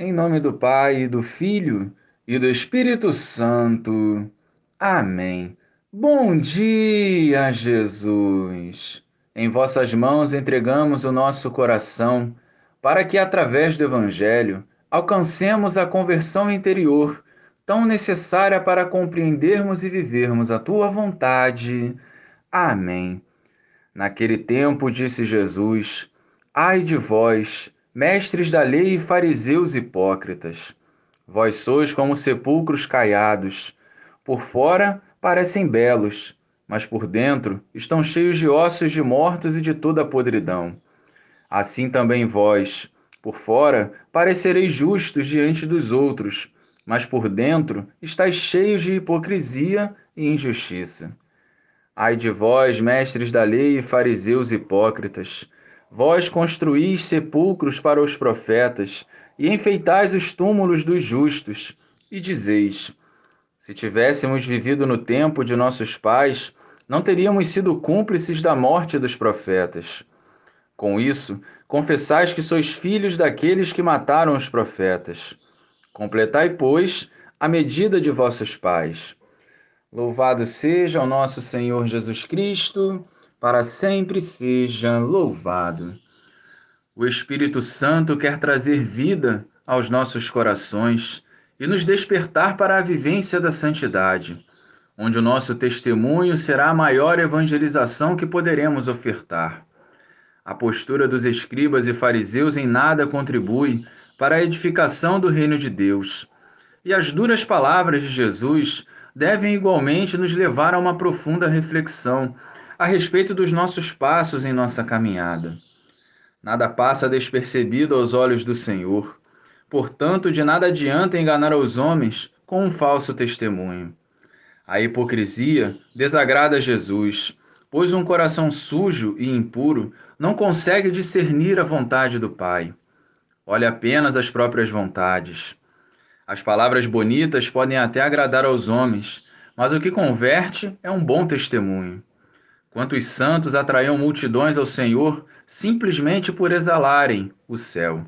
Em nome do Pai, do Filho e do Espírito Santo. Amém. Bom dia, Jesus. Em vossas mãos entregamos o nosso coração, para que, através do Evangelho, alcancemos a conversão interior, tão necessária para compreendermos e vivermos a tua vontade. Amém. Naquele tempo, disse Jesus: Ai de vós, mestres da lei e fariseus hipócritas, vós sois como sepulcros caiados. Por fora parecem belos, mas por dentro estão cheios de ossos de mortos e de toda a podridão. Assim também vós, por fora, parecereis justos diante dos outros, mas por dentro estáis cheios de hipocrisia e injustiça. Ai de vós, mestres da lei e fariseus hipócritas, Vós construís sepulcros para os profetas e enfeitais os túmulos dos justos, e dizeis: Se tivéssemos vivido no tempo de nossos pais, não teríamos sido cúmplices da morte dos profetas. Com isso, confessais que sois filhos daqueles que mataram os profetas. Completai, pois, a medida de vossos pais. Louvado seja o nosso Senhor Jesus Cristo para sempre seja louvado. O Espírito Santo quer trazer vida aos nossos corações e nos despertar para a vivência da santidade, onde o nosso testemunho será a maior evangelização que poderemos ofertar. A postura dos escribas e fariseus em nada contribui para a edificação do reino de Deus. E as duras palavras de Jesus devem igualmente nos levar a uma profunda reflexão a respeito dos nossos passos em nossa caminhada. Nada passa despercebido aos olhos do Senhor. Portanto, de nada adianta enganar os homens com um falso testemunho. A hipocrisia desagrada Jesus, pois um coração sujo e impuro não consegue discernir a vontade do Pai. Olha apenas as próprias vontades. As palavras bonitas podem até agradar aos homens, mas o que converte é um bom testemunho. Quantos santos atraíam multidões ao Senhor simplesmente por exalarem o céu.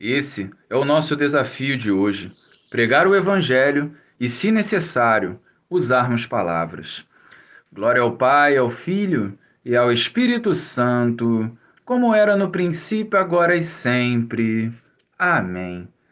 Esse é o nosso desafio de hoje: pregar o Evangelho e, se necessário, usarmos palavras. Glória ao Pai, ao Filho e ao Espírito Santo, como era no princípio, agora e sempre. Amém.